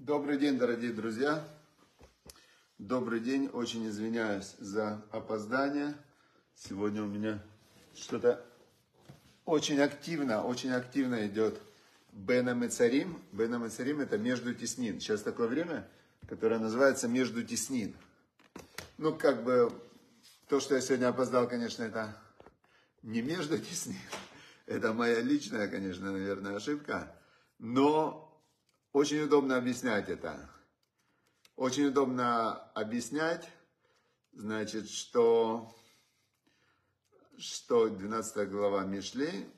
Добрый день, дорогие друзья. Добрый день. Очень извиняюсь за опоздание. Сегодня у меня что-то очень активно, очень активно идет Бена Мецарим. Бена Мецарим это между теснин. Сейчас такое время, которое называется между теснин. Ну, как бы, то, что я сегодня опоздал, конечно, это не между теснин. Это моя личная, конечно, наверное, ошибка. Но очень удобно объяснять это. Очень удобно объяснять, значит, что, что 12 глава Мишли,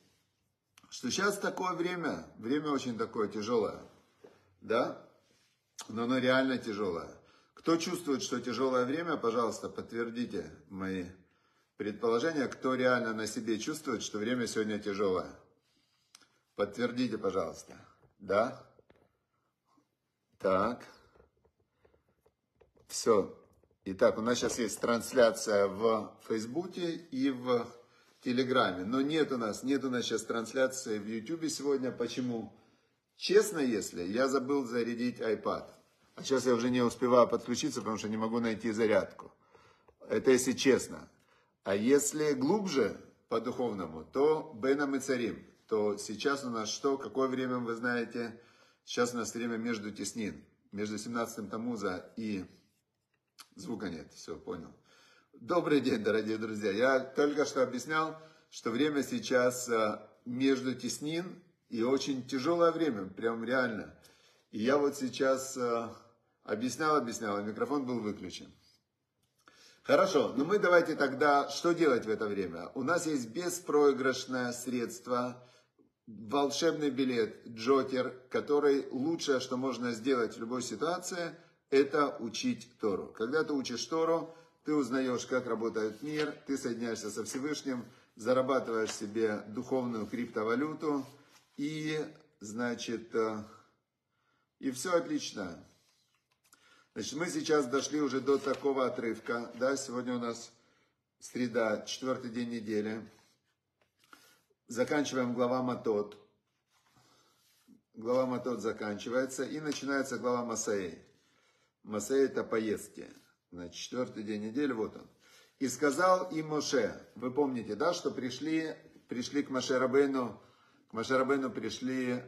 что сейчас такое время, время очень такое тяжелое, да, но оно реально тяжелое. Кто чувствует, что тяжелое время, пожалуйста, подтвердите мои предположения, кто реально на себе чувствует, что время сегодня тяжелое. Подтвердите, пожалуйста. Да? Так. Все. Итак, у нас сейчас есть трансляция в Фейсбуке и в Телеграме. Но нет у нас, нет у нас сейчас трансляции в Ютубе сегодня. Почему? Честно, если я забыл зарядить iPad. А сейчас я уже не успеваю подключиться, потому что не могу найти зарядку. Это если честно. А если глубже по духовному, то Беном и Царим. То сейчас у нас что? Какое время вы знаете? Сейчас у нас время между теснин. Между 17 Тамуза и... Звука нет, все, понял. Добрый день, дорогие друзья. Я только что объяснял, что время сейчас э, между теснин и очень тяжелое время, прям реально. И я вот сейчас э, объяснял, объяснял, а микрофон был выключен. Хорошо, ну мы давайте тогда, что делать в это время? У нас есть беспроигрышное средство, волшебный билет, джокер, который лучшее, что можно сделать в любой ситуации, это учить Тору. Когда ты учишь Тору, ты узнаешь, как работает мир, ты соединяешься со Всевышним, зарабатываешь себе духовную криптовалюту, и, значит, э, и все отлично. Значит, мы сейчас дошли уже до такого отрывка, да, сегодня у нас среда, четвертый день недели. Заканчиваем глава Матот. Глава Матот заканчивается, и начинается глава Масаи. Масаи это поездки. Значит, четвертый день недели, вот он. И сказал им Моше, вы помните, да, что пришли, пришли к Моше Рабейну, к Моше Рабейну пришли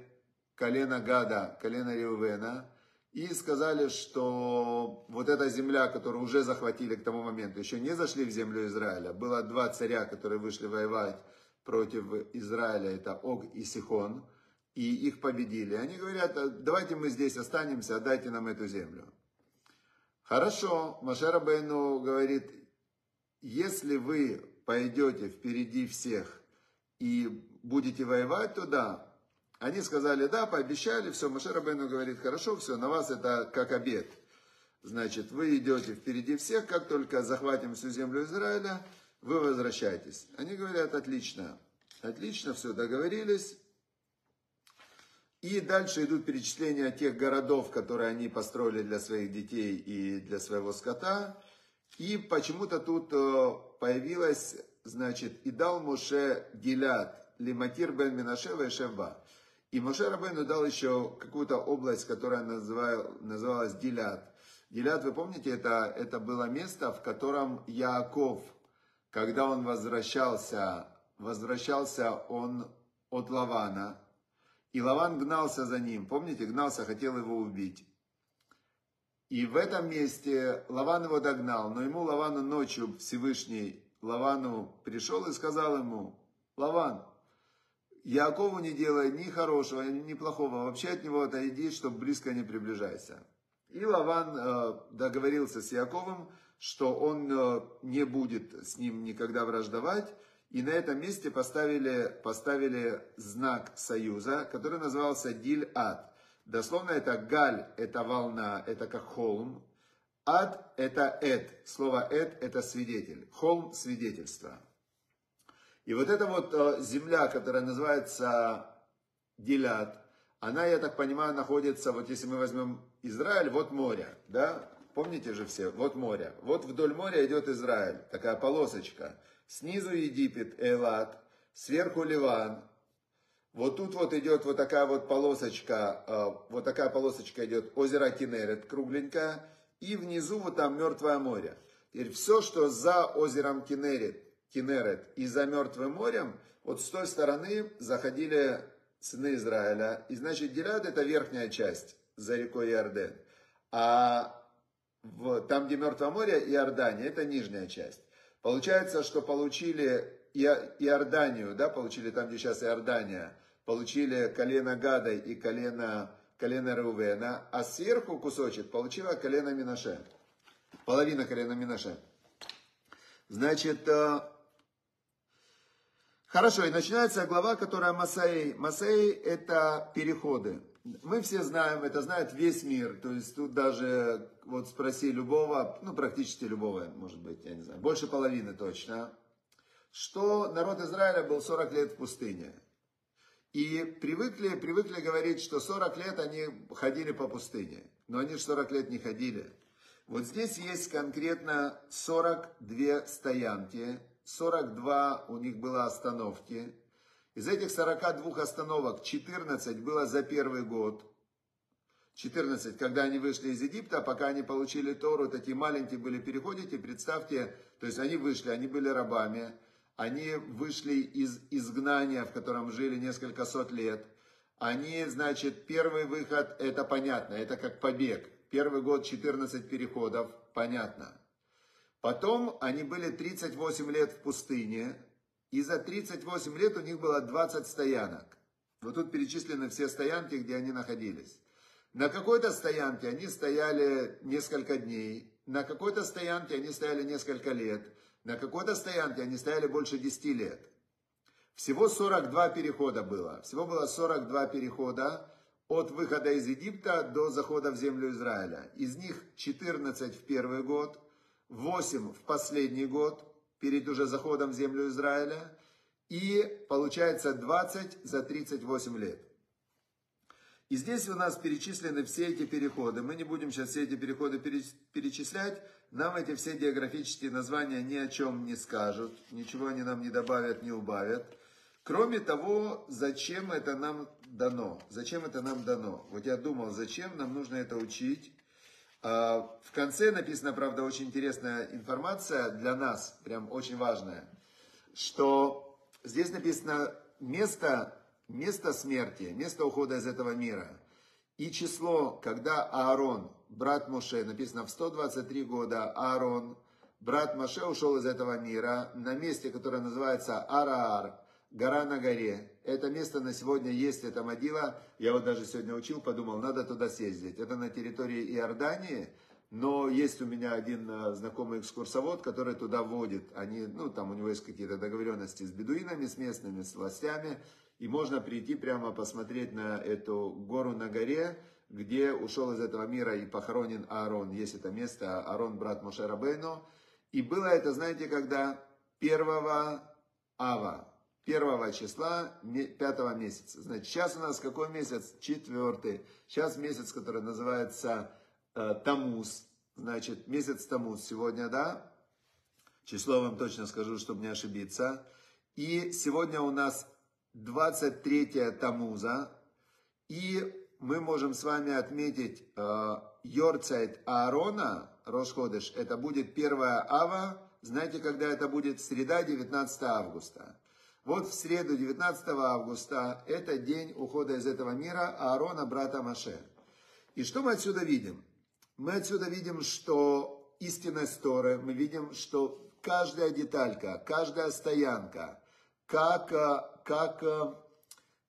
колено Гада, колено Реувена, и сказали, что вот эта земля, которую уже захватили к тому моменту, еще не зашли в землю Израиля. Было два царя, которые вышли воевать против Израиля, это Ог и Сихон, и их победили. Они говорят, давайте мы здесь останемся, отдайте нам эту землю. Хорошо, Машера Бейну говорит, если вы пойдете впереди всех и будете воевать, то да. Они сказали, да, пообещали, все, Машера Бейну говорит, хорошо, все, на вас это как обед. Значит, вы идете впереди всех, как только захватим всю землю Израиля, вы возвращаетесь. Они говорят, отлично, отлично, все, договорились, и дальше идут перечисления тех городов, которые они построили для своих детей и для своего скота. И почему-то тут э, появилась, значит, и дал Муше Гилят, Лиматир бен Минашева и Шевба. И Моше Рабейну дал еще какую-то область, которая называл, называлась Гилят. Гилят, вы помните, это, это было место, в котором Яаков, когда он возвращался, возвращался он от Лавана, и Лаван гнался за ним, помните, гнался, хотел его убить. И в этом месте Лаван его догнал, но ему Лавану ночью Всевышний Лавану пришел и сказал ему, Лаван, Якову не делай ни хорошего, ни плохого, вообще от него отойди, чтобы близко не приближайся. И Лаван э, договорился с Яковом, что он э, не будет с ним никогда враждовать, и на этом месте поставили, поставили знак союза, который назывался Диль-Ад. Дословно это галь, это волна, это как холм. Ад – это эд. Слово эд – это свидетель. Холм – свидетельство. И вот эта вот э, земля, которая называется Дилят, она, я так понимаю, находится, вот если мы возьмем Израиль, вот море, да? Помните же все, вот море. Вот вдоль моря идет Израиль, такая полосочка. Снизу Египет, Элат, сверху Ливан, Вот тут вот идет вот такая вот полосочка, э, вот такая полосочка идет озеро Кинерет, кругленькая, и внизу вот там Мертвое море. Теперь все, что за озером Кинерет, Кинерет и за Мертвым морем, вот с той стороны заходили сыны Израиля. И значит, Гилад это верхняя часть за рекой Иорден. А в, там, где Мертвое море, Иордания, это нижняя часть. Получается, что получили Иорданию, да, получили там, где сейчас Иордания, получили колено Гада и колено, колено Рувена, а сверху кусочек получила колено Минаше. Половина колена Минаше. Значит, э, хорошо, и начинается глава, которая Масаи. Масаи это переходы. Мы все знаем, это знает весь мир. То есть тут даже, вот спроси любого, ну практически любого, может быть, я не знаю, больше половины точно, что народ Израиля был 40 лет в пустыне. И привыкли, привыкли говорить, что 40 лет они ходили по пустыне. Но они же 40 лет не ходили. Вот здесь есть конкретно 42 стоянки, 42 у них было остановки. Из этих 42 остановок 14 было за первый год. 14, когда они вышли из Египта, пока они получили Тору, такие маленькие были, переходите, представьте, то есть они вышли, они были рабами, они вышли из изгнания, в котором жили несколько сот лет. Они, значит, первый выход, это понятно, это как побег. Первый год 14 переходов, понятно. Потом они были 38 лет в пустыне, и за 38 лет у них было 20 стоянок. Вот тут перечислены все стоянки, где они находились. На какой-то стоянке они стояли несколько дней, на какой-то стоянке они стояли несколько лет, на какой-то стоянке они стояли больше 10 лет. Всего 42 перехода было. Всего было 42 перехода от выхода из Египта до захода в землю Израиля. Из них 14 в первый год, 8 в последний год, перед уже заходом в землю Израиля. И получается 20 за 38 лет. И здесь у нас перечислены все эти переходы. Мы не будем сейчас все эти переходы перечислять. Нам эти все географические названия ни о чем не скажут. Ничего они нам не добавят, не убавят. Кроме того, зачем это нам дано? Зачем это нам дано? Вот я думал, зачем нам нужно это учить? А, в конце написана, правда, очень интересная информация для нас, прям очень важная, что здесь написано место, место смерти, место ухода из этого мира. И число, когда Аарон, брат Моше, написано в 123 года, Аарон, брат Моше ушел из этого мира на месте, которое называется Араар, гора на горе. Это место на сегодня есть, это могила. Я вот даже сегодня учил, подумал, надо туда съездить. Это на территории Иордании, но есть у меня один э, знакомый экскурсовод, который туда водит. Они, ну, там у него есть какие-то договоренности с бедуинами, с местными, с властями. И можно прийти прямо посмотреть на эту гору на горе, где ушел из этого мира и похоронен Аарон. Есть это место, Аарон, брат Мошерабейну. И было это, знаете, когда? Первого ава, первого числа пятого месяца. Значит, сейчас у нас какой месяц? Четвертый. Сейчас месяц, который называется э, Тамуз. Значит, месяц Тамуз сегодня, да? Число вам точно скажу, чтобы не ошибиться. И сегодня у нас 23 Тамуза. И мы можем с вами отметить э, Йорцайт Аарона, Рошходыш, это будет 1 ава. Знаете, когда это будет? Среда, 19 августа. Вот в среду 19 августа, это день ухода из этого мира Аарона, брата Маше. И что мы отсюда видим? Мы отсюда видим, что истинность Торы, мы видим, что каждая деталька, каждая стоянка, как, как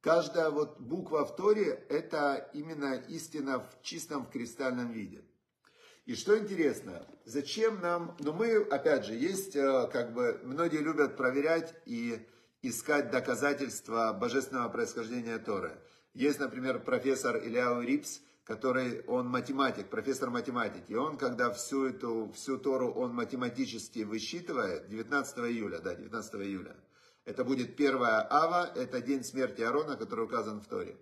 каждая вот буква в Торе, это именно истина в чистом, в кристальном виде. И что интересно, зачем нам, ну мы, опять же, есть, э, как бы, многие любят проверять и искать доказательства божественного происхождения Торы. Есть, например, профессор Ильяу Рипс, который, он математик, профессор математики. И он, когда всю эту, всю Тору он математически высчитывает, 19 июля, да, 19 июля, это будет первая ава, это день смерти Аарона, который указан в Торе.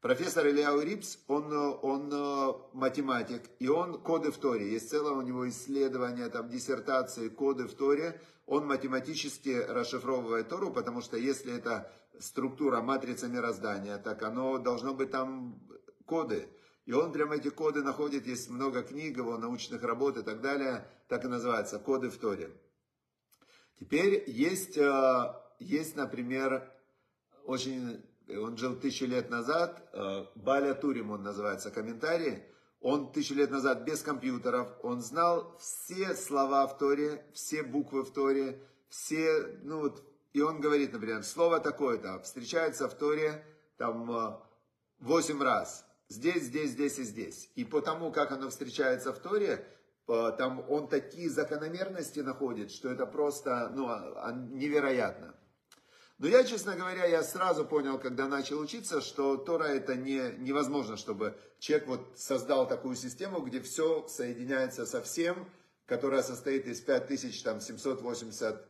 Профессор Ильяу Рипс, он, он э, математик, и он коды в Торе. Есть целое у него исследование, там, диссертации, коды в Торе. Он математически расшифровывает Тору, потому что если это структура, матрица мироздания, так оно должно быть там коды. И он прямо эти коды находит, есть много книг, его научных работ и так далее, так и называется, коды в Торе. Теперь есть, э, есть например, очень, он жил тысячу лет назад, э, Баля Турим он называется, комментарий, он тысячу лет назад без компьютеров, он знал все слова в Торе, все буквы в Торе, все, ну вот, и он говорит, например, слово такое-то встречается в Торе там 8 э, раз. Здесь, здесь, здесь и здесь. И по тому, как оно встречается в Торе, э, там он такие закономерности находит, что это просто ну, а, а, невероятно. Но я, честно говоря, я сразу понял, когда начал учиться, что Тора это не, невозможно, чтобы человек вот создал такую систему, где все соединяется со всем, которая состоит из 5780,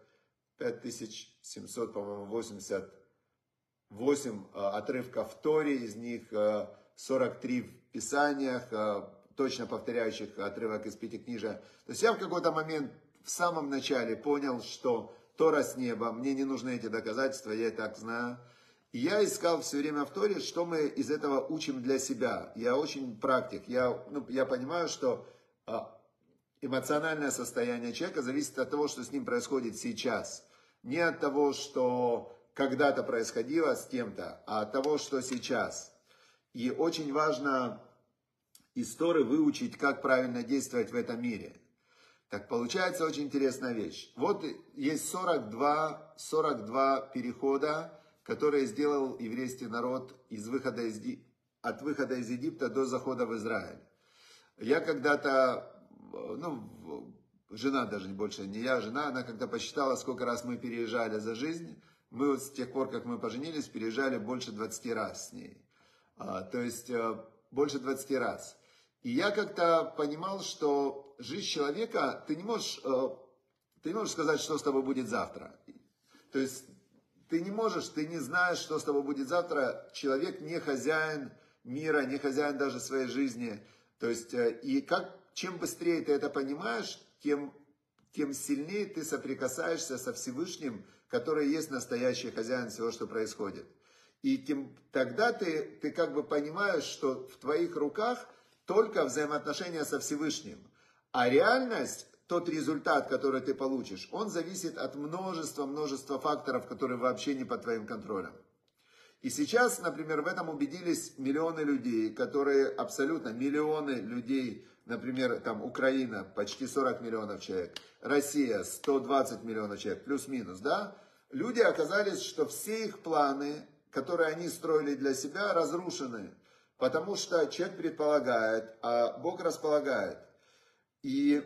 5700, по-моему, 88 а, отрывков Торе, из них 43 а, в Писаниях, а, точно повторяющих отрывок из Пятикнижия. То есть я в какой-то момент в самом начале понял, что Тора с неба, мне не нужны эти доказательства, я и так знаю. И я искал все время в Торе, что мы из этого учим для себя. Я очень практик, я, ну, я понимаю, что а, эмоциональное состояние человека зависит от того, что с ним происходит сейчас. Не от того, что когда-то происходило с кем-то, а от того, что сейчас. И очень важно из Торы выучить, как правильно действовать в этом мире. Так получается очень интересная вещь. Вот есть 42, 42 перехода, которые сделал еврейский народ из выхода из, от выхода из Египта до захода в Израиль. Я когда-то, ну, жена даже больше не я, жена, она когда посчитала, сколько раз мы переезжали за жизнь, мы вот с тех пор, как мы поженились, переезжали больше 20 раз с ней. А, то есть э, больше 20 раз. И я как-то понимал, что жизнь человека, ты не можешь, э, ты не можешь сказать, что с тобой будет завтра. То есть ты не можешь, ты не знаешь, что с тобой будет завтра. Человек не хозяин мира, не хозяин даже своей жизни. То есть, э, и как, чем быстрее ты это понимаешь, тем, тем сильнее ты соприкасаешься со Всевышним, который есть настоящий хозяин всего, что происходит. И тем, тогда ты, ты как бы понимаешь, что в твоих руках – только взаимоотношения со Всевышним. А реальность, тот результат, который ты получишь, он зависит от множества-множества факторов, которые вообще не под твоим контролем. И сейчас, например, в этом убедились миллионы людей, которые абсолютно миллионы людей, например, там Украина, почти 40 миллионов человек, Россия, 120 миллионов человек, плюс-минус, да? Люди оказались, что все их планы, которые они строили для себя, разрушены. Потому что человек предполагает, а Бог располагает. И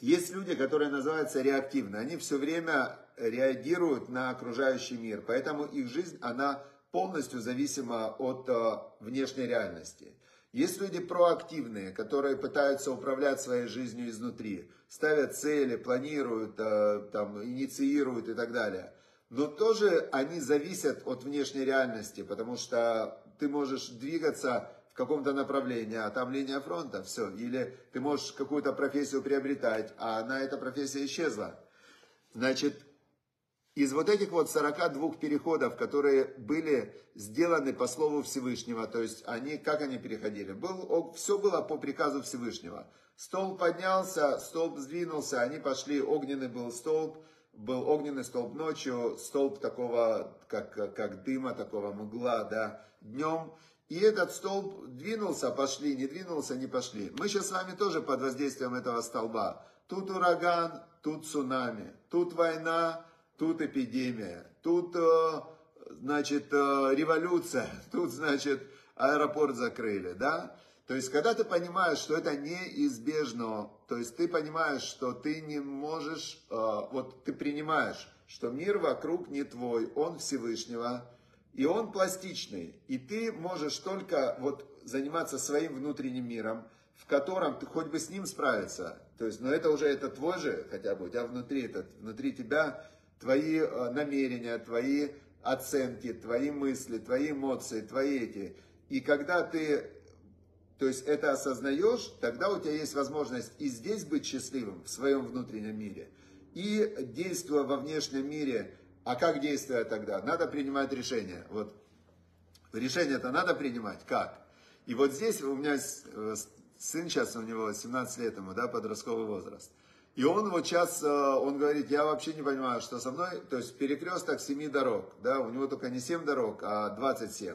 есть люди, которые называются реактивны. Они все время реагируют на окружающий мир. Поэтому их жизнь, она полностью зависима от э, внешней реальности. Есть люди проактивные, которые пытаются управлять своей жизнью изнутри, ставят цели, планируют, э, там, инициируют и так далее. Но тоже они зависят от внешней реальности, потому что ты можешь двигаться каком-то направлении, а там линия фронта, все. Или ты можешь какую-то профессию приобретать, а она, эта профессия исчезла. Значит, из вот этих вот 42 переходов, которые были сделаны по слову Всевышнего, то есть они, как они переходили? Был, все было по приказу Всевышнего. Столб поднялся, столб сдвинулся, они пошли, огненный был столб, был огненный столб ночью, столб такого, как, как дыма, такого мгла, да, днем. И этот столб двинулся, пошли, не двинулся, не пошли. Мы сейчас с вами тоже под воздействием этого столба. Тут ураган, тут цунами, тут война, тут эпидемия, тут, э, значит, э, революция, тут, значит, аэропорт закрыли, да? То есть, когда ты понимаешь, что это неизбежно, то есть ты понимаешь, что ты не можешь, э, вот ты принимаешь, что мир вокруг не твой, он Всевышнего, и он пластичный, и ты можешь только вот заниматься своим внутренним миром, в котором ты хоть бы с ним справиться, то есть, но это уже это твой же хотя бы, у тебя внутри, это, внутри тебя твои э, намерения, твои оценки, твои мысли, твои эмоции, твои эти. И когда ты то есть это осознаешь, тогда у тебя есть возможность и здесь быть счастливым в своем внутреннем мире, и действуя во внешнем мире, А как действовать тогда? Надо принимать решение. Вот решение-то надо принимать. Как? И вот здесь у меня э, сын сейчас, у него 17 лет ему, да, подростковый возраст. И он вот сейчас, э, он говорит, я вообще не понимаю, что со мной, то есть перекресток 7 дорог, да, у него только не 7 дорог, а 27.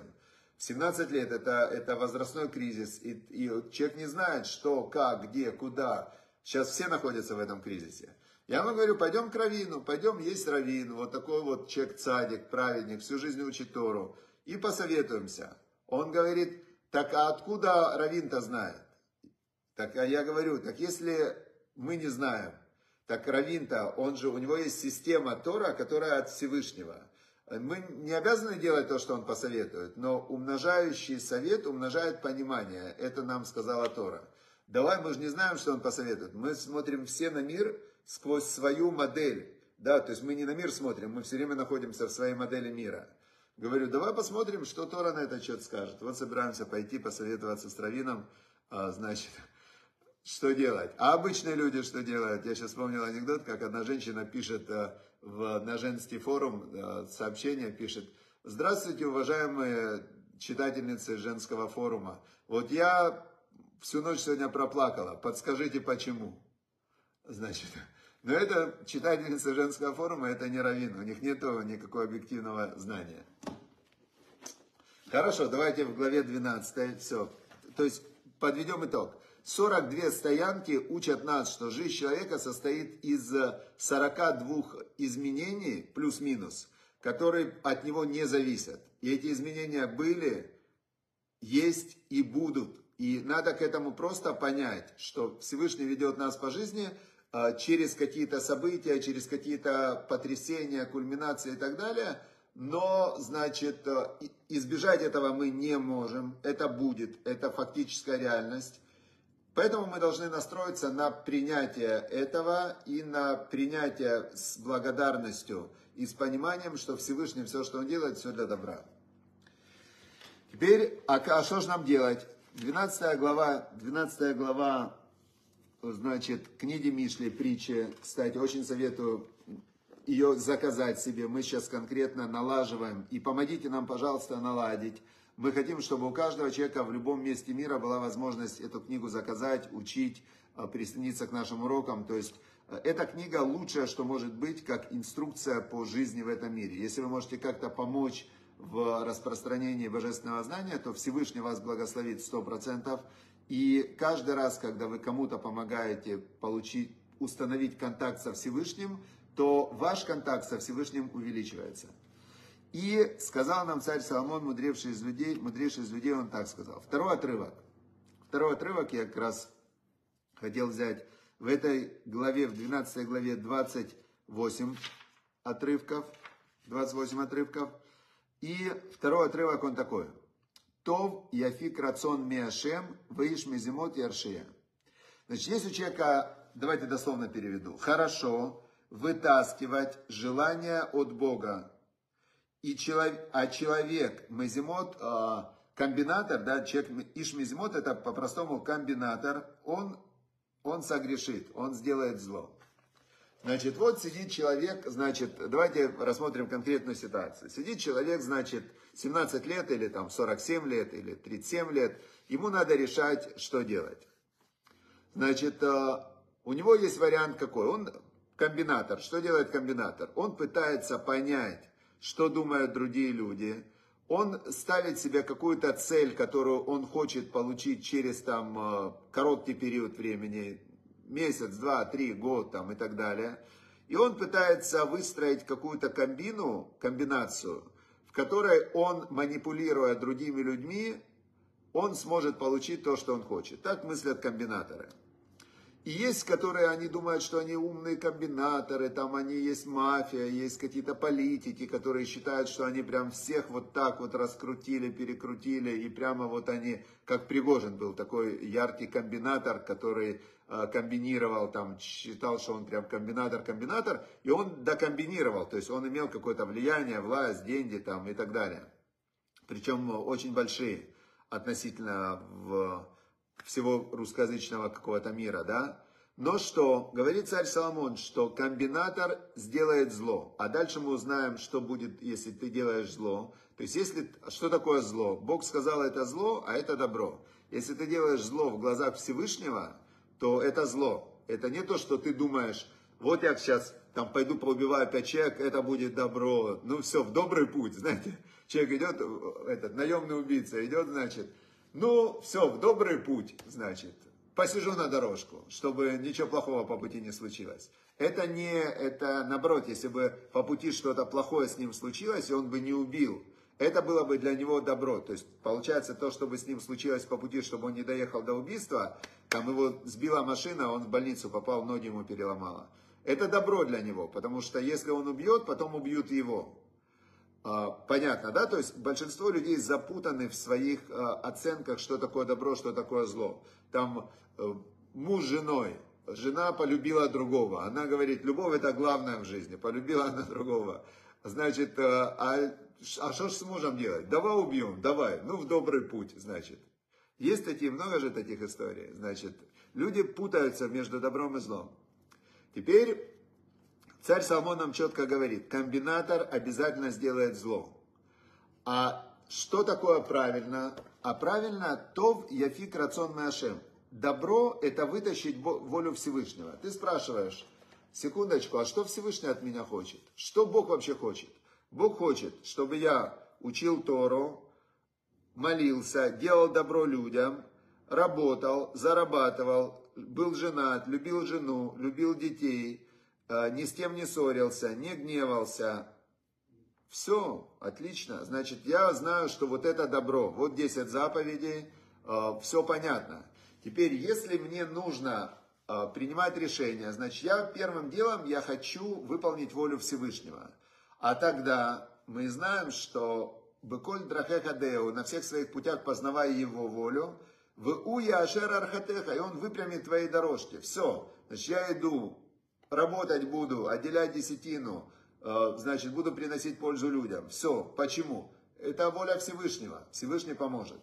17 лет это, это возрастной кризис, и, и человек не знает, что, как, где, куда. Сейчас все находятся в этом кризисе. Я ему говорю, пойдем к Равину, пойдем есть Равин, вот такой вот человек цадик, праведник, всю жизнь учит Тору, и посоветуемся. Он говорит, так а откуда Равин-то знает? Так а я говорю, так если мы не знаем, так Равин-то, он же, у него есть система Тора, которая от Всевышнего. Мы не обязаны делать то, что он посоветует, но умножающий совет умножает понимание. Это нам сказала Тора. Давай, мы же не знаем, что он посоветует. Мы смотрим все на мир сквозь свою модель. Да, то есть мы не на мир смотрим, мы все время находимся в своей модели мира. Говорю, давай посмотрим, что Тора на этот счет скажет. Вот собираемся пойти посоветоваться с Равином, а, значит, что делать. А обычные люди что делают? Я сейчас вспомнил анекдот, как одна женщина пишет а, в, на женский форум э, сообщение пишет. Здравствуйте, уважаемые читательницы женского форума. Вот я всю ночь сегодня проплакала. Подскажите, почему? Значит, но это читательница женского форума, это не раввин. У них нет никакого объективного знания. Хорошо, давайте в главе 12. Все. То есть подведем итог. 42 стоянки учат нас, что жизнь человека состоит из 42 изменений, плюс-минус, которые от него не зависят. И эти изменения были, есть и будут. И надо к этому просто понять, что Всевышний ведет нас по жизни через какие-то события, через какие-то потрясения, кульминации и так далее. Но, значит, избежать этого мы не можем. Это будет, это фактическая реальность. Поэтому мы должны настроиться на принятие этого и на принятие с благодарностью и с пониманием, что Всевышний все, что он делает, все для добра. Теперь, а, а что же нам делать? 12 глава, 12 глава, значит, книги Мишли, притчи, кстати, очень советую ее заказать себе. Мы сейчас конкретно налаживаем. И помогите нам, пожалуйста, наладить. Мы хотим, чтобы у каждого человека в любом месте мира была возможность эту книгу заказать, учить, э, присоединиться к нашим урокам. То есть э, эта книга лучшее, что может быть, как инструкция по жизни в этом мире. Если вы можете как-то помочь в распространении божественного знания, то Всевышний вас благословит 100%. И каждый раз, когда вы кому-то помогаете получить, установить контакт со Всевышним, то ваш контакт со Всевышним увеличивается. И сказал нам царь Соломон, мудрейший из людей, мудрейший из людей, он так сказал. Второй отрывок. Второй отрывок я как раз хотел взять в этой главе, в 12 главе 28 отрывков. 28 отрывков. И второй отрывок он такой. Тов яфик рацион миашем, выиш мизимот яршия. Значит, есть у человека, давайте дословно переведу, хорошо вытаскивать желание от Бога и человек, а человек Мезимот, а, комбинатор, да, человек Ишмезимот, это по-простому комбинатор, он, он согрешит, он сделает зло. Значит, вот сидит человек, значит, давайте рассмотрим конкретную ситуацию. Сидит человек, значит, 17 лет или там 47 лет или 37 лет, ему надо решать, что делать. Значит, а, у него есть вариант какой? Он комбинатор. Что делает комбинатор? Он пытается понять, что думают другие люди. Он ставит себе какую-то цель, которую он хочет получить через там э, короткий период времени, месяц, два, три, год там и так далее. И он пытается выстроить какую-то комбину, комбинацию, в которой он, манипулируя другими людьми, он сможет получить то, что он хочет. Так мыслят комбинаторы. И есть, которые они думают, что они умные комбинаторы, там они есть мафия, есть какие-то политики, которые считают, что они прям всех вот так вот раскрутили, перекрутили, и прямо вот они, как Пригожин был такой яркий комбинатор, который комбинировал, там считал, что он прям комбинатор-комбинатор, и он докомбинировал, то есть он имел какое-то влияние, власть, деньги там и так далее. Причем очень большие относительно в всего русскоязычного какого-то мира, да. Но что? Говорит царь Соломон, что комбинатор сделает зло. А дальше мы узнаем, что будет, если ты делаешь зло. То есть, если, что такое зло? Бог сказал, это зло, а это добро. Если ты делаешь зло в глазах Всевышнего, то это зло. Это не то, что ты думаешь, вот я сейчас там пойду поубиваю пять человек, это будет добро. Ну все, в добрый путь, знаете. Человек идет, этот наемный убийца идет, значит, ну все, в добрый путь, значит посижу на дорожку, чтобы ничего плохого по пути не случилось. Это не, это наоборот, если бы по пути что-то плохое с ним случилось, и он бы не убил, это было бы для него добро. То есть, получается, то, что бы с ним случилось по пути, чтобы он не доехал до убийства, там его сбила машина, он в больницу попал, ноги ему переломало. Это добро для него, потому что если он убьет, потом убьют его. А, понятно, да? То есть большинство людей запутаны в своих а, оценках, что такое добро, что такое зло. Там э, муж с женой, жена полюбила другого. Она говорит, любовь это главное в жизни. Полюбила она другого. Значит, э, а, а что ж с мужем делать? Давай убьем, давай. Ну, в добрый путь, значит. Есть такие, много же таких историй. Значит, люди путаются между добром и злом. Теперь Царь Соломон нам четко говорит, комбинатор обязательно сделает зло. А что такое правильно? А правильно, то яфик рацион мэшем. Добро – это вытащить волю Всевышнего. Ты спрашиваешь, секундочку, а что Всевышний от меня хочет? Что Бог вообще хочет? Бог хочет, чтобы я учил Тору, молился, делал добро людям, работал, зарабатывал, был женат, любил жену, любил детей – Э, ни с кем не ссорился, не гневался. Все, отлично. Значит, я знаю, что вот это добро. Вот 10 заповедей, э, все понятно. Теперь, если мне нужно э, принимать решение, значит, я первым делом я хочу выполнить волю Всевышнего. А тогда мы знаем, что Беколь Драхехадеу, на всех своих путях познавая его волю, в Уя Ашер Архатеха, и он выпрямит твои дорожки. Все, значит, я иду работать буду, отделять десятину, э, значит, буду приносить пользу людям. Все. Почему? Это воля Всевышнего. Всевышний поможет.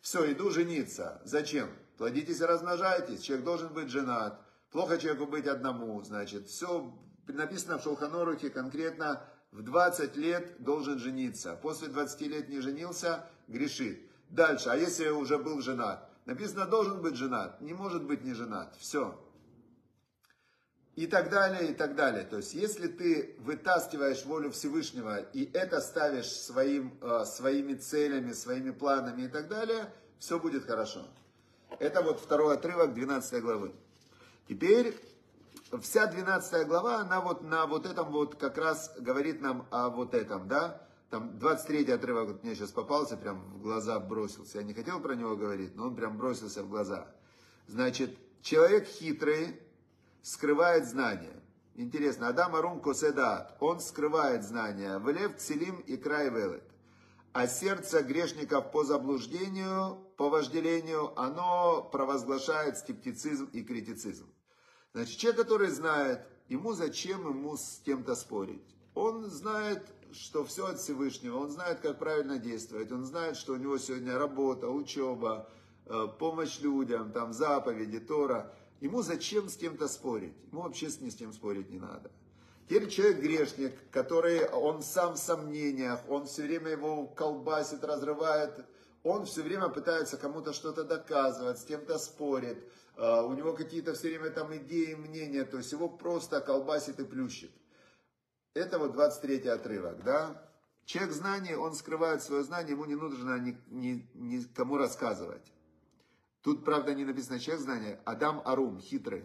Все, иду жениться. Зачем? Плодитесь и размножайтесь. Человек должен быть женат. Плохо человеку быть одному. Значит, все написано в Шелханорухе конкретно. В 20 лет должен жениться. После 20 лет не женился, грешит. Дальше. А если уже был женат? Написано, должен быть женат. Не может быть не женат. Все и так далее, и так далее. То есть, если ты вытаскиваешь волю Всевышнего и это ставишь своим, э, своими целями, своими планами и так далее, все будет хорошо. Это вот второй отрывок 12 главы. Теперь вся 12 глава, она вот на вот этом вот как раз говорит нам о вот этом, да? Там 23 отрывок вот мне сейчас попался, прям в глаза бросился. Я не хотел про него говорить, но он прям бросился в глаза. Значит, человек хитрый, скрывает знания. Интересно, Адам Арум Коседат, он скрывает знания. Влев Целим и Край Велет. А сердце грешников по заблуждению, по вожделению, оно провозглашает скептицизм и критицизм. Значит, человек, который знает, ему зачем ему с кем-то спорить. Он знает, что все от Всевышнего, он знает, как правильно действовать, он знает, что у него сегодня работа, учеба, э, помощь людям, там заповеди, Тора. Ему зачем с кем-то спорить? Ему вообще с ни с кем спорить не надо. Теперь человек грешник, который, он сам в сомнениях, он все время его колбасит, разрывает, он все время пытается кому-то что-то доказывать, с кем-то спорит, у него какие-то все время там идеи, мнения, то есть его просто колбасит и плющит. Это вот 23 отрывок, да? Человек знаний, он скрывает свое знание, ему не нужно ни, ни, никому рассказывать. Тут, правда, не написано человек знания. Адам Арум, хитрый,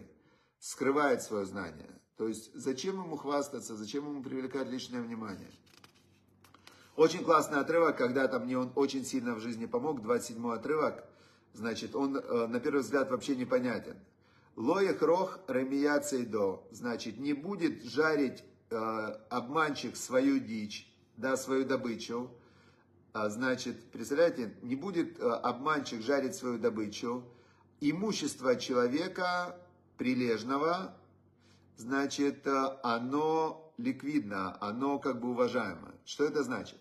скрывает свое знание. То есть, зачем ему хвастаться, зачем ему привлекать личное внимание? Очень классный отрывок, когда там мне он очень сильно в жизни помог, 27 отрывок, значит, он э, на первый взгляд вообще непонятен. Лоих рох ремия цейдо, значит, не будет жарить э, обманщик свою дичь, да, свою добычу, а, значит, представляете, не будет э, обманщик жарить свою добычу, имущество человека прилежного, значит, э, оно ликвидно, оно как бы уважаемо. Что это значит?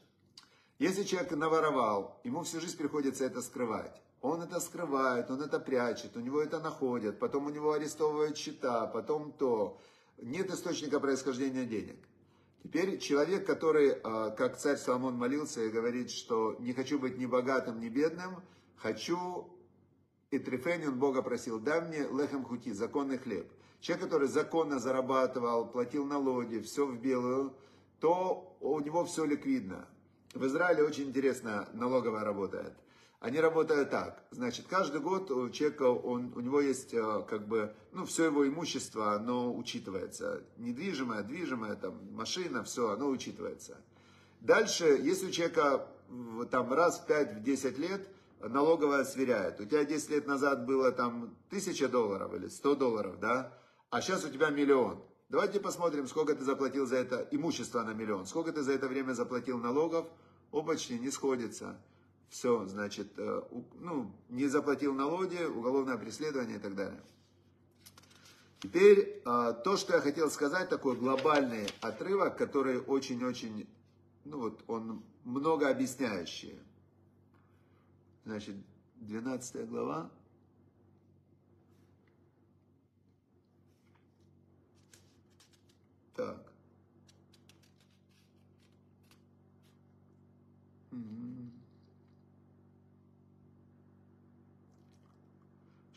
Если человек наворовал, ему всю жизнь приходится это скрывать. Он это скрывает, он это прячет, у него это находят, потом у него арестовывают счета, потом то. Нет источника происхождения денег. Теперь человек, который, а, как царь Соломон молился и говорит, что не хочу быть ни богатым, ни бедным, хочу, и Трифени он Бога просил, дай мне лехем хути, законный хлеб. Человек, который законно зарабатывал, платил налоги, все в белую, то у него все ликвидно. В Израиле очень интересно налоговая работает. Они работают так. Значит, каждый год у человека, он, у него есть э, как бы, ну, все его имущество, оно учитывается. Недвижимое, движимое, там, машина, все, оно учитывается. Дальше, если у человека там раз в 5-10 лет налоговая сверяет. У тебя 10 лет назад было там 1000 долларов или 100 долларов, да? А сейчас у тебя миллион. Давайте посмотрим, сколько ты заплатил за это имущество на миллион. Сколько ты за это время заплатил налогов. Опачни, не сходится все, значит, э, ну, не заплатил налоги, уголовное преследование и так далее. Теперь э, то, что я хотел сказать, такой глобальный отрывок, который очень-очень, ну вот, он много объясняющий. Значит, 12 глава. Так. Угу.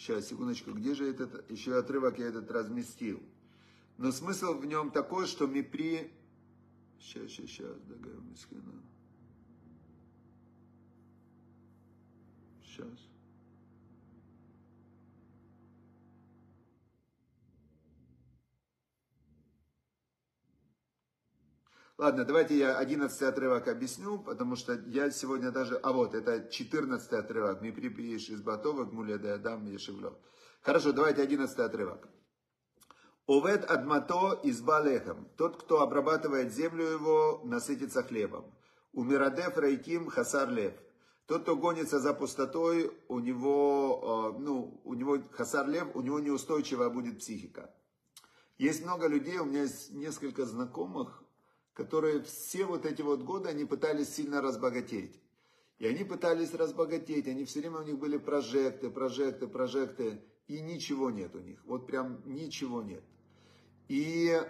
Сейчас, секундочку, где же этот, еще отрывок я этот разместил? Но смысл в нем такой, что мы при... Сейчас, сейчас, сейчас, договорим, Сейчас. Ладно, давайте я 11 отрывок объясню, потому что я сегодня даже... А вот, это 14 отрывок. Мы припиешь из Батова, Гмуля Даядам, Ешевлев. Хорошо, давайте 11 отрывок. Овед адмато из балехом. Тот, кто обрабатывает землю его, насытится хлебом. Умирадев рейким хасар лев. Тот, кто гонится за пустотой, у него, э, ну, у него хасар лев, у него неустойчивая будет психика. Есть много людей, у меня есть несколько знакомых, которые все вот эти вот годы, они пытались сильно разбогатеть. И они пытались разбогатеть, они все время у них были прожекты, прожекты, прожекты, и ничего нет у них. Вот прям ничего нет. И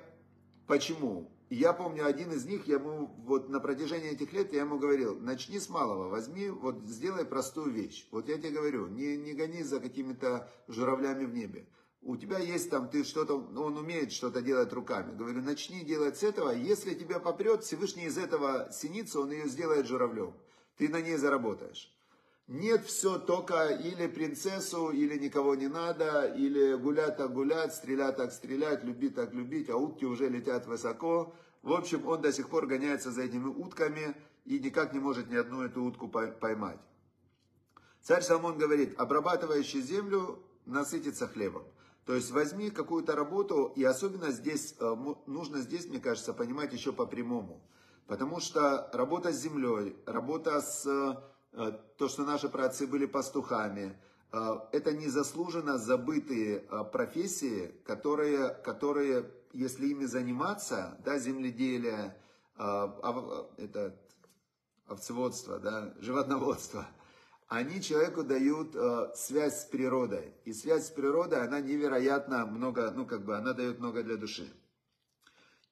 почему? Я помню, один из них, я ему вот на протяжении этих лет я ему говорил, начни с малого, возьми, вот сделай простую вещь. Вот я тебе говорю, не, не гони за какими-то журавлями в небе у тебя есть там, ты что-то, он умеет что-то делать руками. Говорю, начни делать с этого, если тебя попрет, Всевышний из этого синицы, он ее сделает журавлем. Ты на ней заработаешь. Нет, все только или принцессу, или никого не надо, или гулять так гулять, стрелять так стрелять, любить так любить, а утки уже летят высоко. В общем, он до сих пор гоняется за этими утками и никак не может ни одну эту утку поймать. Царь Соломон говорит, обрабатывающий землю насытится хлебом. То есть возьми какую-то работу, и особенно здесь, э, нужно здесь, мне кажется, понимать еще по прямому. Потому что работа с землей, работа с, э, то, что наши праотцы были пастухами, э, это незаслуженно забытые профессии, которые, которые если ими заниматься, да, земледелие, это овцеводство, да, животноводство – они человеку дают э, связь с природой. И связь с природой, она невероятно много, ну как бы, она дает много для души.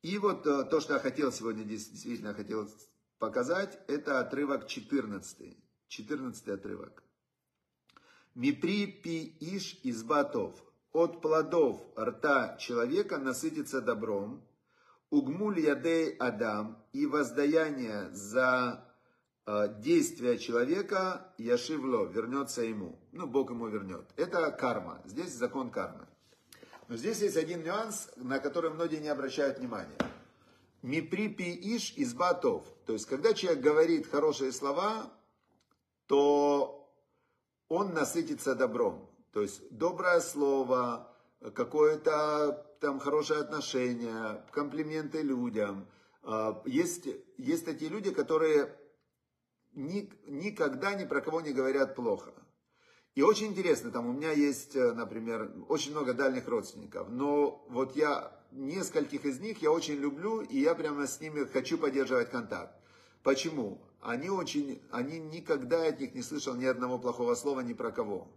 И вот э, то, что я хотел сегодня действительно хотел показать, это отрывок 14. 14 отрывок. Мипри пи иш из батов. От плодов рта человека насытится добром. Угмуль ядей адам и воздаяние за Э, действия человека, Яшивло, вернется ему. Ну, Бог ему вернет. Это карма. Здесь закон кармы. Но здесь есть один нюанс, на который многие не обращают внимания. Мипри пи иш из батов. То есть, когда человек говорит хорошие слова, то он насытится добром. То есть, доброе слово, какое-то там хорошее отношение, комплименты людям. Э, есть, есть такие люди, которые ни, никогда ни про кого не говорят плохо. И очень интересно, там у меня есть, э, например, очень много дальних родственников, но вот я нескольких из них я очень люблю, и я прямо с ними хочу поддерживать контакт. Почему? они очень, они никогда от них не слышал ни одного плохого слова ни про кого.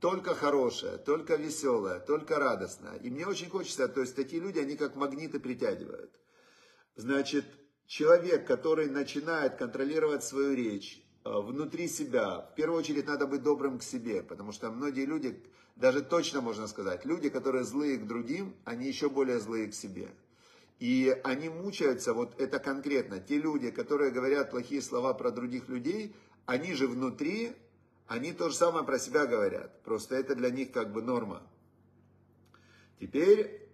Только хорошее, только веселое, только радостное. И мне очень хочется, то есть такие люди, они как магниты притягивают. Значит, человек, который начинает контролировать свою речь, э, внутри себя, в первую очередь надо быть добрым к себе, потому что многие люди, даже точно можно сказать, люди, которые злые к другим, они еще более злые к себе. И они мучаются, вот это конкретно, те люди, которые говорят плохие слова про других людей, они же внутри, они то же самое про себя говорят. Просто это для них как бы норма. Теперь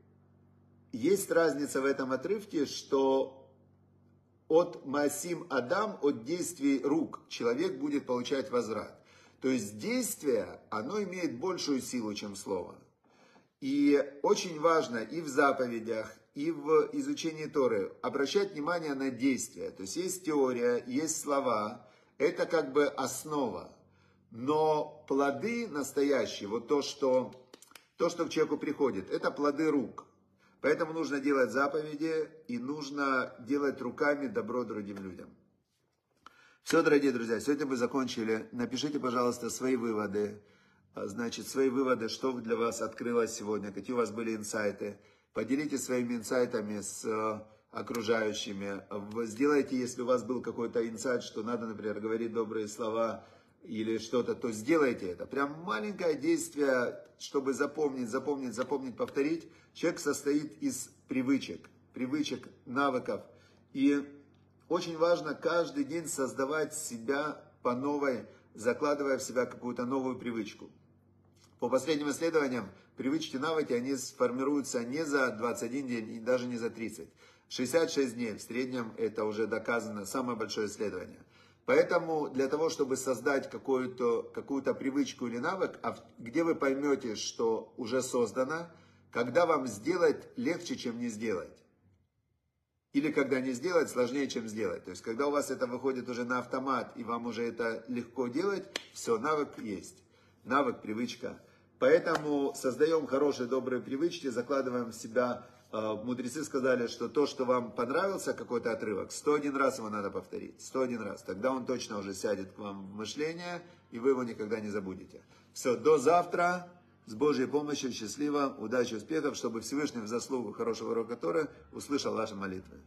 есть разница в этом отрывке, что от Масим Адам, от действий рук, человек будет получать возврат. То есть действие, оно имеет большую силу, чем слово. И очень важно и в заповедях, и в изучении Торы обращать внимание на действия. То есть есть теория, есть слова, это как бы основа. Но плоды настоящие, вот то, что, то, что к человеку приходит, это плоды рук. Поэтому нужно делать заповеди и нужно делать руками добро другим людям. Все, дорогие друзья, сегодня мы закончили. Напишите, пожалуйста, свои выводы. А, значит, свои выводы, что для вас открылось сегодня, какие у вас были инсайты. Поделитесь своими инсайтами с э, окружающими. Сделайте, если у вас был какой-то инсайт, что надо, например, говорить добрые слова или что-то, то сделайте это. Прям маленькое действие, чтобы запомнить, запомнить, запомнить, повторить. Человек состоит из привычек, привычек, навыков. И очень важно каждый день создавать себя по новой, закладывая в себя какую-то новую привычку. По последним исследованиям, привычки, навыки, они сформируются не за 21 день и даже не за 30. 66 дней в среднем это уже доказано, самое большое исследование. Поэтому для того, чтобы создать какую-то какую привычку или навык, а где вы поймете, что уже создано, когда вам сделать легче, чем не сделать. Или когда не сделать, сложнее, чем сделать. То есть, когда у вас это выходит уже на автомат, и вам уже это легко делать, все, навык есть. Навык, привычка. Поэтому создаем хорошие, добрые привычки, закладываем в себя. Э, мудрецы сказали, что то, что вам понравился какой-то отрывок, 101 раз его надо повторить. 101 раз. Тогда он точно уже сядет к вам в мышление, и вы его никогда не забудете. Все, до завтра. С Божьей помощью, счастливо, удачи, успехов, чтобы Всевышний в заслугу хорошего урока Торы услышал ваши молитвы.